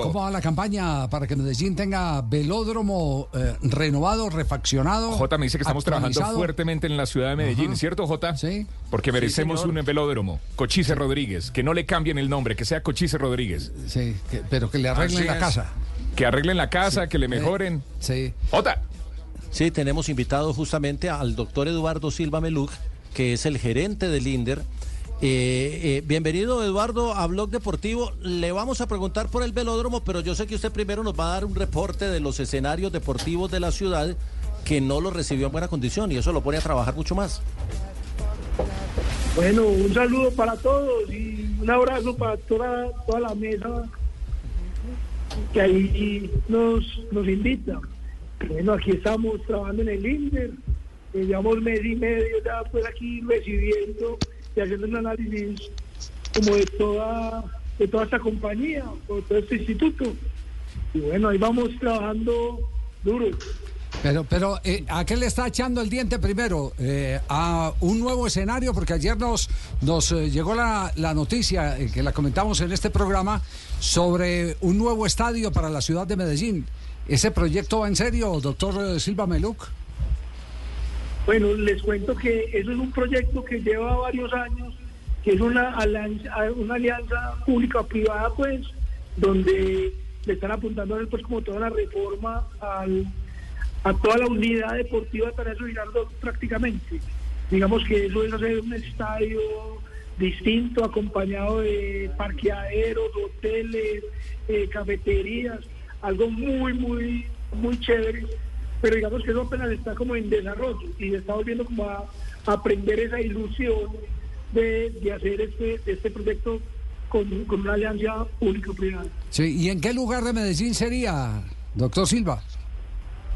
Rico. ¿Cómo va la campaña para que Medellín tenga velódromo eh, renovado, refaccionado? Jota me dice que estamos trabajando fuertemente en la ciudad de Medellín, Ajá. ¿cierto, Jota? Sí. Porque merecemos un velódromo. Cochise Rodríguez. Que no le cambien el nombre, que sea Cochise Rodríguez. Sí, que- pero que le arreglen Así la es. casa. Que arreglen la casa, que le mejoren. Sí. Jota. Sí, tenemos invitado justamente al doctor Eduardo Silva Meluc, que es el gerente del INDER. Eh, eh, bienvenido Eduardo a Blog Deportivo. Le vamos a preguntar por el velódromo, pero yo sé que usted primero nos va a dar un reporte de los escenarios deportivos de la ciudad que no lo recibió en buena condición y eso lo pone a trabajar mucho más. Bueno, un saludo para todos y un abrazo para toda, toda la mesa que ahí nos, nos invita. Bueno, aquí estamos trabajando en el INDER, llevamos mes y medio ya pues aquí recibiendo y haciendo un análisis como de toda, de toda esta compañía, o todo este instituto. Y bueno, ahí vamos trabajando duro. Pero, pero eh, ¿a qué le está echando el diente primero? Eh, ¿A un nuevo escenario? Porque ayer nos, nos eh, llegó la, la noticia, que la comentamos en este programa, sobre un nuevo estadio para la ciudad de Medellín. ¿Ese proyecto va en serio, doctor Silva Meluc? Bueno, les cuento que eso es un proyecto que lleva varios años, que es una alianza, una alianza pública-privada, pues, donde le están apuntando a pues, como toda una reforma al, a toda la unidad deportiva de Tanacio Girardot prácticamente. Digamos que eso es hacer un estadio distinto, acompañado de parqueaderos, hoteles, eh, cafeterías, algo muy, muy, muy chévere pero digamos que eso apenas está como en desarrollo y está volviendo como a, a aprender esa ilusión de, de hacer este, este proyecto con, con una alianza público-privada. Sí, ¿y en qué lugar de Medellín sería, doctor Silva?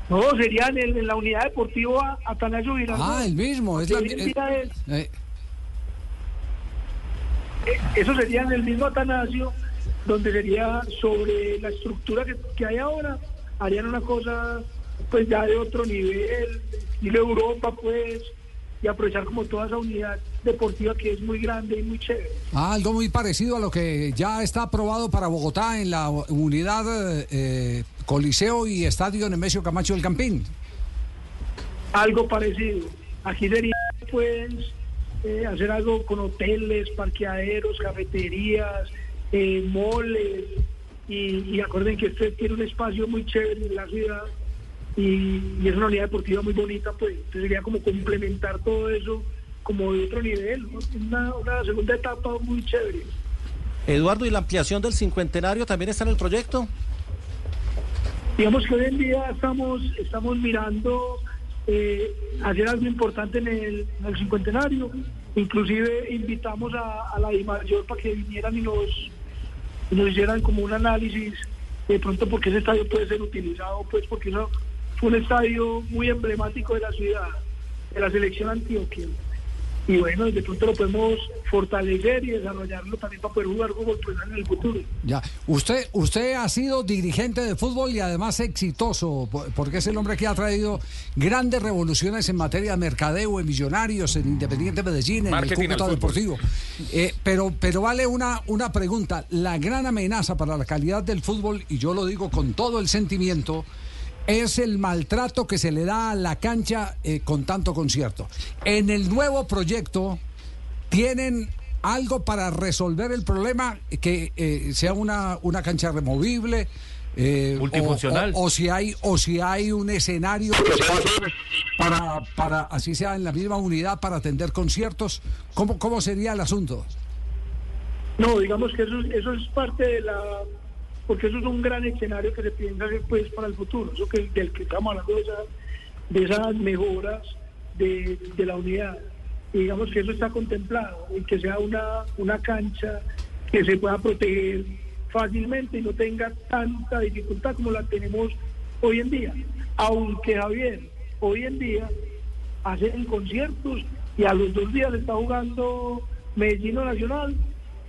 No, sería en, el- en la unidad deportiva Atanasio Girardot. Ah, el mismo. Es la, día es- eh, eh, eso sería en el mismo Atanasio, donde sería sobre la estructura que, que hay ahora, harían una cosa pues ya de otro nivel, estilo Europa pues, y aprovechar como toda esa unidad deportiva que es muy grande y muy chévere. Ah, algo muy parecido a lo que ya está aprobado para Bogotá en la unidad eh, Coliseo y Estadio Nemesio Camacho del Campín. algo parecido. Aquí sería pues eh, hacer algo con hoteles, parqueaderos, cafeterías, eh, moles y, y acuerden que este tiene un espacio muy chévere en la ciudad y, y es una unidad deportiva muy bonita pues entonces sería como complementar todo eso como de otro nivel, ¿no? una, una segunda etapa muy chévere. Eduardo, ¿y la ampliación del cincuentenario también está en el proyecto? digamos que hoy en día estamos estamos mirando eh, hacer algo importante en el, en el cincuentenario inclusive invitamos a, a la DIMAYOR para que vinieran y nos, y nos hicieran como un análisis de pronto porque ese estadio puede ser utilizado pues porque eso un estadio muy emblemático de la ciudad de la selección Antioquia y bueno de pronto lo podemos fortalecer y desarrollarlo también para poder jugar fútbol profesional en el futuro Ya, usted, usted ha sido dirigente de fútbol y además exitoso, po- porque es el hombre que ha traído grandes revoluciones en materia de mercadeo, en Millonarios, en Independiente Medellín, en Marketing el Cúcuta fútbol. Deportivo. Eh, pero, pero vale una, una pregunta. La gran amenaza para la calidad del fútbol, y yo lo digo con todo el sentimiento, es el maltrato que se le da a la cancha eh, con tanto concierto. En el nuevo proyecto tienen algo para resolver el problema que eh, sea una, una cancha removible eh, Multifuncional. o, o- o si hay o si hay un escenario para para así sea en la misma unidad para atender conciertos cómo cómo sería el asunto No, digamos que eso, eso es parte de la... Porque eso es un gran escenario que se piensa hacer pues para el futuro. Eso que del que estamos hablando de esas, mejoras de, la unidad. Y digamos que eso está contemplado y que sea una, cancha que se pueda proteger fácilmente y no tenga tanta dificultad como la tenemos hoy en día. Aunque Javier, hoy en día hacen conciertos y a los dos días está jugando Medellín Nacional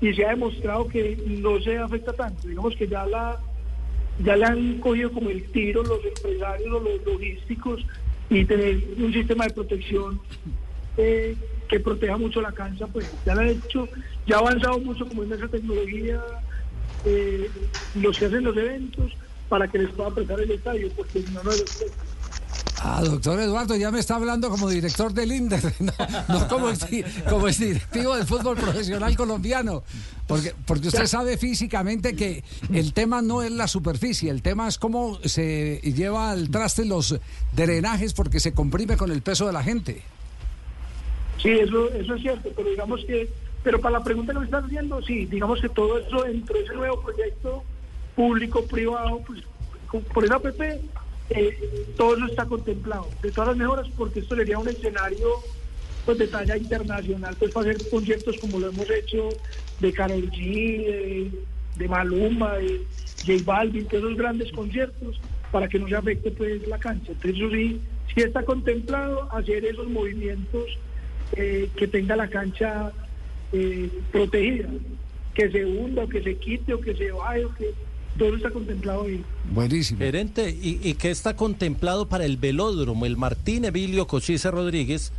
y se ha demostrado que no se afecta tanto. Digamos que ya la ya le han cogido como el tiro los empresarios los logísticos y tener un sistema de protección eh, que proteja mucho la cancha, pues ya lo han hecho, ya ha avanzado mucho como en esa tecnología eh, los que hacen los eventos para que les pueda prestar el estadio, porque no, no es Ah, doctor Eduardo, ya me está hablando como director del INDER, no, no como, el, como el directivo del fútbol profesional colombiano. Porque, porque usted sabe físicamente que el tema no es la superficie, el tema es cómo se lleva al traste los drenajes porque se comprime con el peso de la gente. Sí, eso, eso es cierto, pero digamos que, pero para la pregunta que me estás haciendo, sí, digamos que todo eso dentro de ese nuevo proyecto público-privado, pues por esa APP, eh, todo eso está contemplado, de todas las mejoras, porque esto sería un escenario pues de talla internacional, pues para hacer conciertos como lo hemos hecho de Karol G, de, Maluma, de J Balvin, todos esos grandes conciertos, para que no se afecte pues la cancha. Entonces eso sí, sí está contemplado hacer esos movimientos eh, que tenga la cancha eh, protegida, que se hunda, o que se quite, o que se vaya, o que todo está contemplado ahí. Buenísimo. Gerente, ¿y, y qué está contemplado para el velódromo, el Martín Emilio Cochise Rodríguez,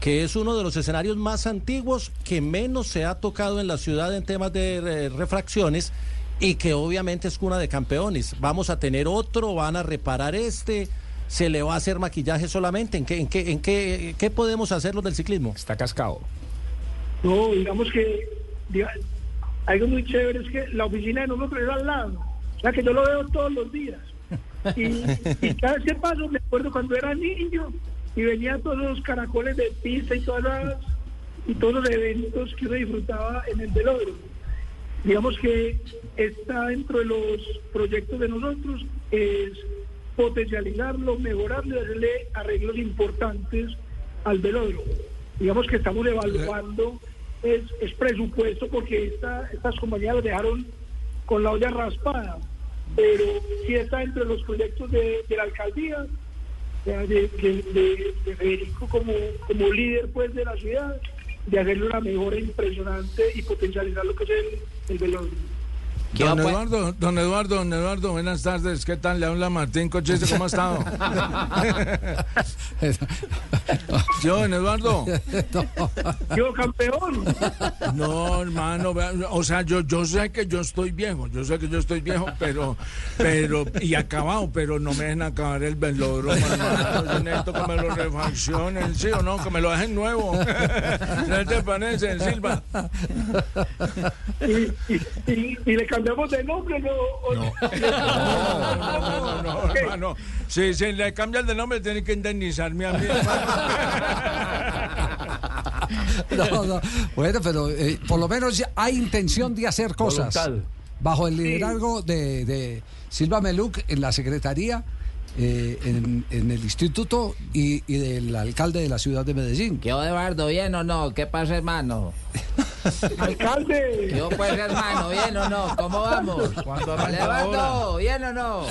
que es uno de los escenarios más antiguos que menos se ha tocado en la ciudad en temas de eh, refracciones y que obviamente es cuna de campeones? ¿Vamos a tener otro? ¿Van a reparar este? ¿Se le va a hacer maquillaje solamente? ¿En qué, en qué, en qué, qué podemos hacer los del ciclismo? Está cascado. No, digamos que diga- algo muy chévere es que la oficina de nosotros es al lado, sea que yo lo veo todos los días. Y, cada vez que paso me acuerdo cuando era niño y venía todos los caracoles de pista y todas las, y todos los eventos que uno disfrutaba en el velódromo. Digamos que está dentro de los proyectos de nosotros es potencializarlo, mejorarlo y hacerle arreglos importantes al velódromo. Digamos que estamos evaluando es, es presupuesto porque esta, estas compañías lo dejaron con la olla raspada, pero sí está dentro de los proyectos de, de la alcaldía, de, de- de- de Federico como, como líder pues de la ciudad, de hacerle una mejora impresionante y potencializar lo que es el, el velódromo. Don Eduardo, don Eduardo, don Eduardo, buenas tardes. ¿Qué tal? Le habla Martín Cochise, ¿cómo ha estado? Yo, don Eduardo. Yo campeón. No, hermano, o sea, yo, yo sé que yo estoy viejo, yo sé que yo estoy viejo, pero, pero, y acabado, pero no me dejen acabar el velódromo, hermano. Yo necesito que me lo refaccionen, ¿sí o no? Que me lo dejen nuevo. ¿No te parece, Silva? Y, y, y- y le cambiamos de nombre, ¿no? No, no, no, hermano. Si, si le cambian de nombre, tiene que indemnizarme a mí, No, no. Bueno, pero eh, por lo menos hay intención de hacer cosas. Voluntad. Bajo el liderazgo de, de Silva Meluc en la Secretaría, eh, en, en el Instituto y, y del alcalde de la ciudad de Medellín. ¿Qué Eduardo? ¿Bien o no? ¿Qué pasa, hermano? Alcalde. Yo, pues, hermano, ¿bien o no? ¿Cómo vamos? Eduardo, ¿bien o no?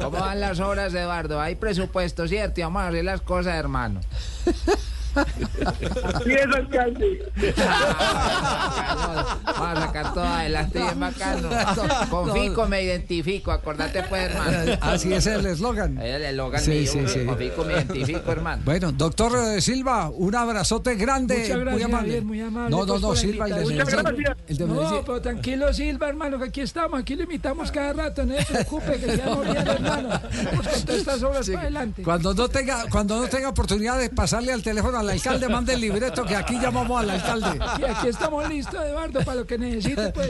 ¿Cómo van las obras, Eduardo? Hay presupuesto, ¿cierto? Y vamos a hacer las cosas, hermano. Así es, alcalde. Vamos a sacar todo adelante bien bacano. Con Fico me identifico, acordate, pues, hermano. Así es el eslogan. El eslogan Sí, mío, sí, sí. con Fico me identifico, hermano. Bueno, doctor Silva, un abrazote grande. Muchas gracias, muy amable. Javier, muy amable, No, no, no, la Silva, el de El de No, pero tranquilo, Silva, hermano, que aquí estamos, aquí lo imitamos cada rato, no se preocupe, que quedamos bien, hermano. Vamos con todas estas obras para adelante. Cuando no tenga, cuando no tenga oportunidad de pasarle al teléfono al alcalde, mande el libreto que aquí llamamos al alcalde. Y aquí estamos listos, Eduardo, para lo que necesite, pues.